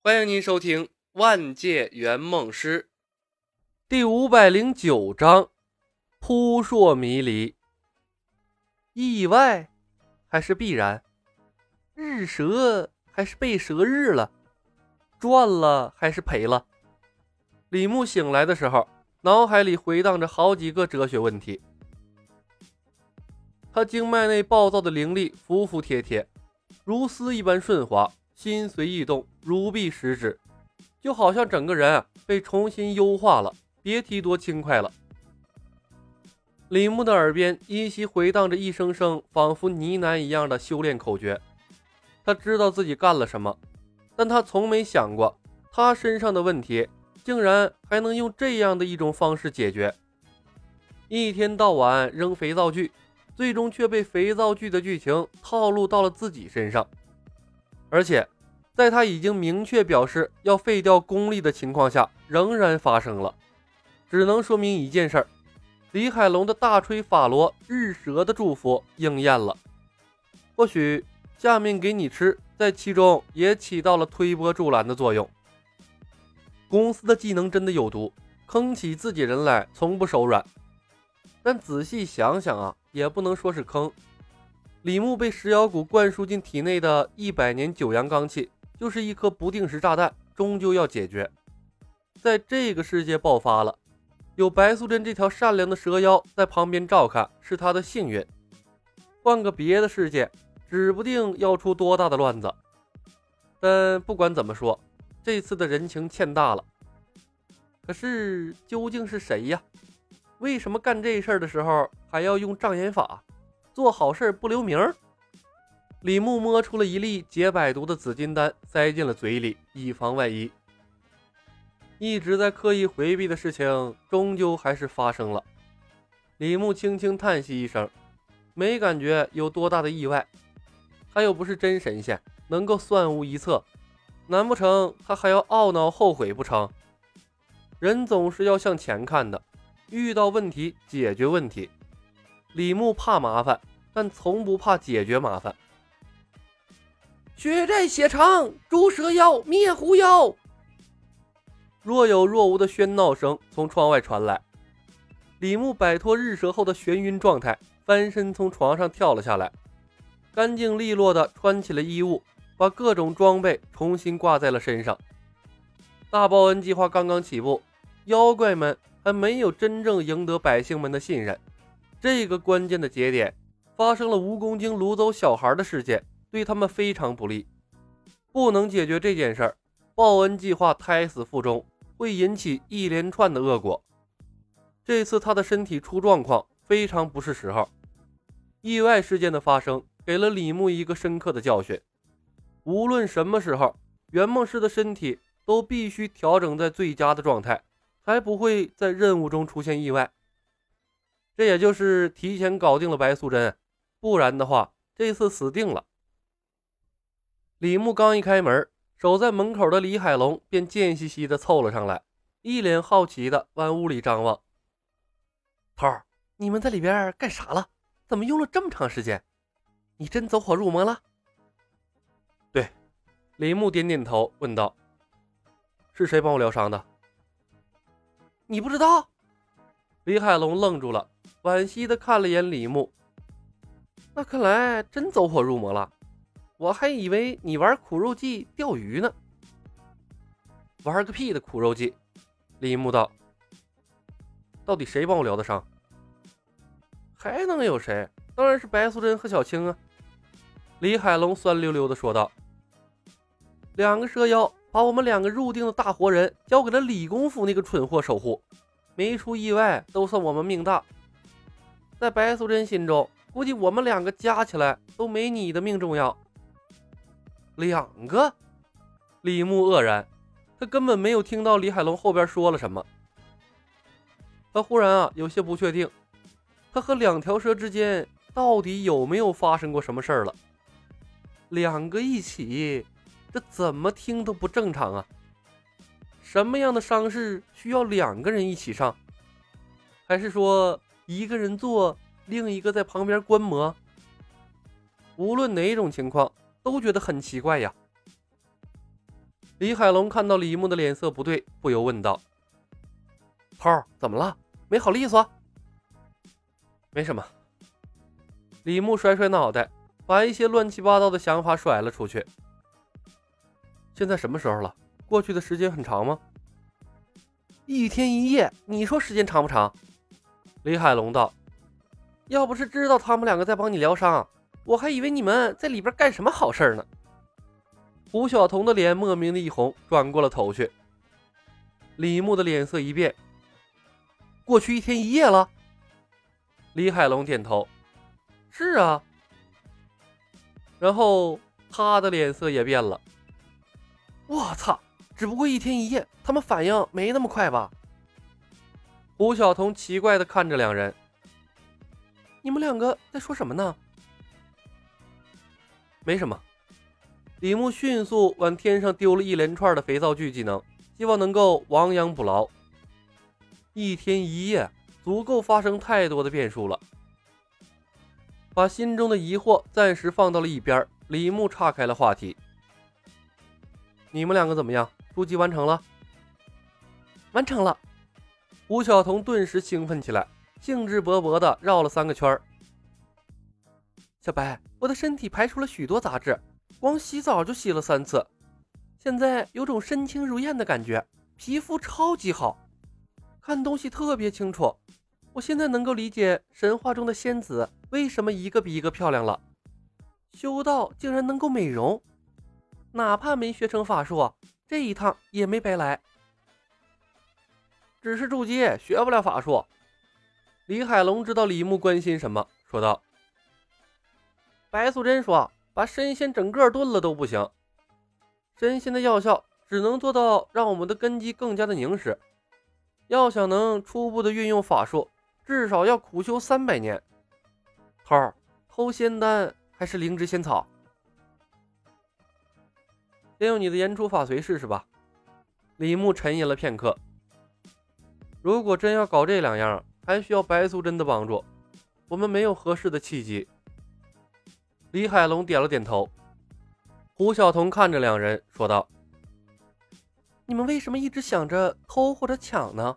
欢迎您收听《万界圆梦师》第五百零九章：扑朔迷离。意外还是必然？日蛇还是被蛇日了？赚了还是赔了？李牧醒来的时候，脑海里回荡着好几个哲学问题。他经脉内暴躁的灵力服服帖帖，如丝一般顺滑。心随意动，如臂使指，就好像整个人啊被重新优化了，别提多轻快了。李牧的耳边依稀回荡着一声声仿佛呢喃一样的修炼口诀。他知道自己干了什么，但他从没想过，他身上的问题竟然还能用这样的一种方式解决。一天到晚扔肥皂剧，最终却被肥皂剧的剧情套路到了自己身上。而且，在他已经明确表示要废掉功力的情况下，仍然发生了，只能说明一件事儿：李海龙的大吹法罗日蛇的祝福应验了。或许下面给你吃，在其中也起到了推波助澜的作用。公司的技能真的有毒，坑起自己人来从不手软。但仔细想想啊，也不能说是坑。李牧被石妖谷灌输进体内的一百年九阳罡气，就是一颗不定时炸弹，终究要解决。在这个世界爆发了，有白素贞这条善良的蛇妖在旁边照看，是他的幸运。换个别的世界，指不定要出多大的乱子。但不管怎么说，这次的人情欠大了。可是究竟是谁呀？为什么干这事儿的时候还要用障眼法？做好事不留名李牧摸出了一粒解百毒的紫金丹，塞进了嘴里，以防万一。一直在刻意回避的事情，终究还是发生了。李牧轻轻叹息一声，没感觉有多大的意外。他又不是真神仙，能够算无一策。难不成他还要懊恼后悔不成？人总是要向前看的，遇到问题解决问题。李牧怕麻烦。但从不怕解决麻烦。血债血偿，诛蛇妖，灭狐妖。若有若无的喧闹声从窗外传来。李牧摆脱日蛇后的眩晕状态，翻身从床上跳了下来，干净利落的穿起了衣物，把各种装备重新挂在了身上。大报恩计划刚刚起步，妖怪们还没有真正赢得百姓们的信任，这个关键的节点。发生了蜈蚣精掳走小孩的事件，对他们非常不利。不能解决这件事儿，报恩计划胎死腹中，会引起一连串的恶果。这次他的身体出状况，非常不是时候。意外事件的发生，给了李牧一个深刻的教训：无论什么时候，圆梦师的身体都必须调整在最佳的状态，才不会在任务中出现意外。这也就是提前搞定了白素贞。不然的话，这次死定了。李牧刚一开门，守在门口的李海龙便贱兮兮的凑了上来，一脸好奇的往屋里张望。头儿，你们在里边干啥了？怎么用了这么长时间？你真走火入魔了？对，李牧点点头，问道：“是谁帮我疗伤的？”你不知道？李海龙愣住了，惋惜的看了眼李牧。那看来真走火入魔了，我还以为你玩苦肉计钓鱼呢。玩个屁的苦肉计！李牧道：“到底谁帮我疗的伤？还能有谁？当然是白素贞和小青啊！”李海龙酸溜溜的说道：“两个蛇妖把我们两个入定的大活人交给了李公府那个蠢货守护，没出意外都算我们命大。在白素贞心中。”估计我们两个加起来都没你的命重要。两个？李牧愕然，他根本没有听到李海龙后边说了什么。他忽然啊，有些不确定，他和两条蛇之间到底有没有发生过什么事儿了？两个一起，这怎么听都不正常啊！什么样的伤势需要两个人一起上？还是说一个人做？另一个在旁边观摩，无论哪种情况，都觉得很奇怪呀。李海龙看到李牧的脸色不对，不由问道：“头，怎么了？没好利索？”“没什么。”李牧甩甩脑袋，把一些乱七八糟的想法甩了出去。现在什么时候了？过去的时间很长吗？一天一夜，你说时间长不长？李海龙道：“要不是知道他们两个在帮你疗伤，我还以为你们在里边干什么好事呢。”胡晓彤的脸莫名的一红，转过了头去。李牧的脸色一变，过去一天一夜了。李海龙点头：“是啊。”然后他的脸色也变了。我操！只不过一天一夜，他们反应没那么快吧？胡晓彤奇怪的看着两人：“你们两个在说什么呢？”没什么。李牧迅速往天上丢了一连串的肥皂剧技能，希望能够亡羊补牢。一天一夜足够发生太多的变数了。把心中的疑惑暂时放到了一边，李牧岔开了话题：“你们两个怎么样？筑基完成了？”“完成了。”吴晓彤顿时兴奋起来，兴致勃勃地绕了三个圈儿小白，我的身体排出了许多杂质。光洗澡就洗了三次，现在有种身轻如燕的感觉，皮肤超级好，看东西特别清楚。我现在能够理解神话中的仙子为什么一个比一个漂亮了。修道竟然能够美容，哪怕没学成法术，这一趟也没白来。只是筑基，学不了法术。李海龙知道李牧关心什么，说道：“白素贞说。”把神仙整个炖了都不行，神仙的药效只能做到让我们的根基更加的凝实。要想能初步的运用法术，至少要苦修三百年。头儿，偷仙丹还是灵芝仙草？先用你的言出法随试试吧。李牧沉吟了片刻，如果真要搞这两样，还需要白素贞的帮助，我们没有合适的契机。李海龙点了点头，胡晓彤看着两人说道：“你们为什么一直想着偷或者抢呢？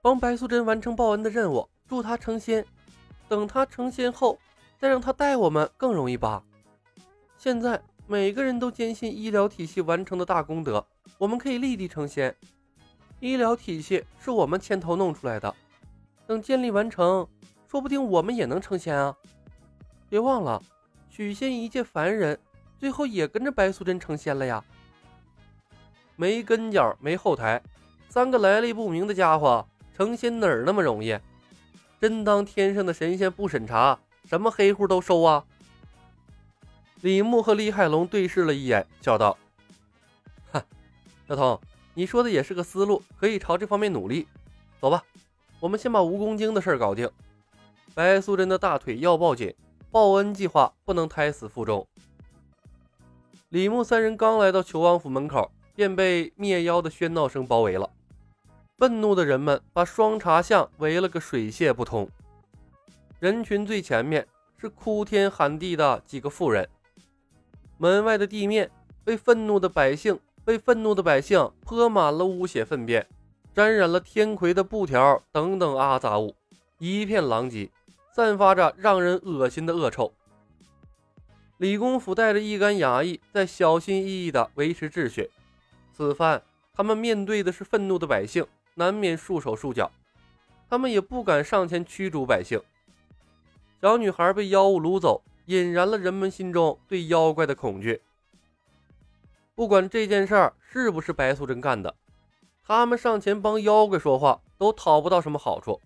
帮白素贞完成报恩的任务，助她成仙，等她成仙后再让她带我们更容易吧？现在每个人都坚信医疗体系完成的大功德，我们可以立地成仙。医疗体系是我们牵头弄出来的，等建立完成，说不定我们也能成仙啊！别忘了。”许仙一介凡人，最后也跟着白素贞成仙了呀。没跟脚，没后台，三个来历不明的家伙成仙哪儿那么容易？真当天上的神仙不审查，什么黑户都收啊？李牧和李海龙对视了一眼，笑道：“哈，小童，你说的也是个思路，可以朝这方面努力。走吧，我们先把蜈蚣精的事搞定。白素贞的大腿要抱紧。”报恩计划不能胎死腹中。李牧三人刚来到求王府门口，便被灭妖的喧闹声包围了。愤怒的人们把双茶巷围了个水泄不通。人群最前面是哭天喊地的几个妇人，门外的地面被愤怒的百姓被愤怒的百姓泼满了污血粪便，沾染了天魁的布条等等阿杂物，一片狼藉。散发着让人恶心的恶臭。李公甫带着一干衙役在小心翼翼地维持秩序。此番他们面对的是愤怒的百姓，难免束手束脚。他们也不敢上前驱逐百姓。小女孩被妖物掳走，引燃了人们心中对妖怪的恐惧。不管这件事儿是不是白素贞干的，他们上前帮妖怪说话都讨不到什么好处，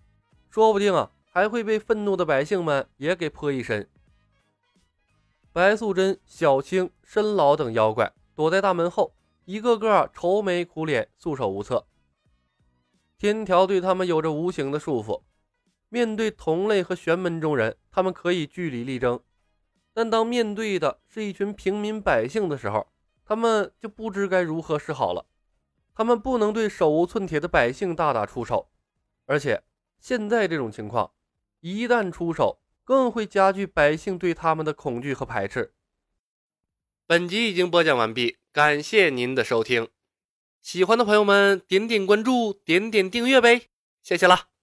说不定啊。还会被愤怒的百姓们也给泼一身。白素贞、小青、申老等妖怪躲在大门后，一个个愁眉苦脸、束手无策。天条对他们有着无形的束缚。面对同类和玄门中人，他们可以据理力争；但当面对的是一群平民百姓的时候，他们就不知该如何是好了。他们不能对手无寸铁的百姓大打出手，而且现在这种情况。一旦出手，更会加剧百姓对他们的恐惧和排斥。本集已经播讲完毕。感谢您的收听，喜欢的朋友们点点关注，点点订阅呗，谢谢了。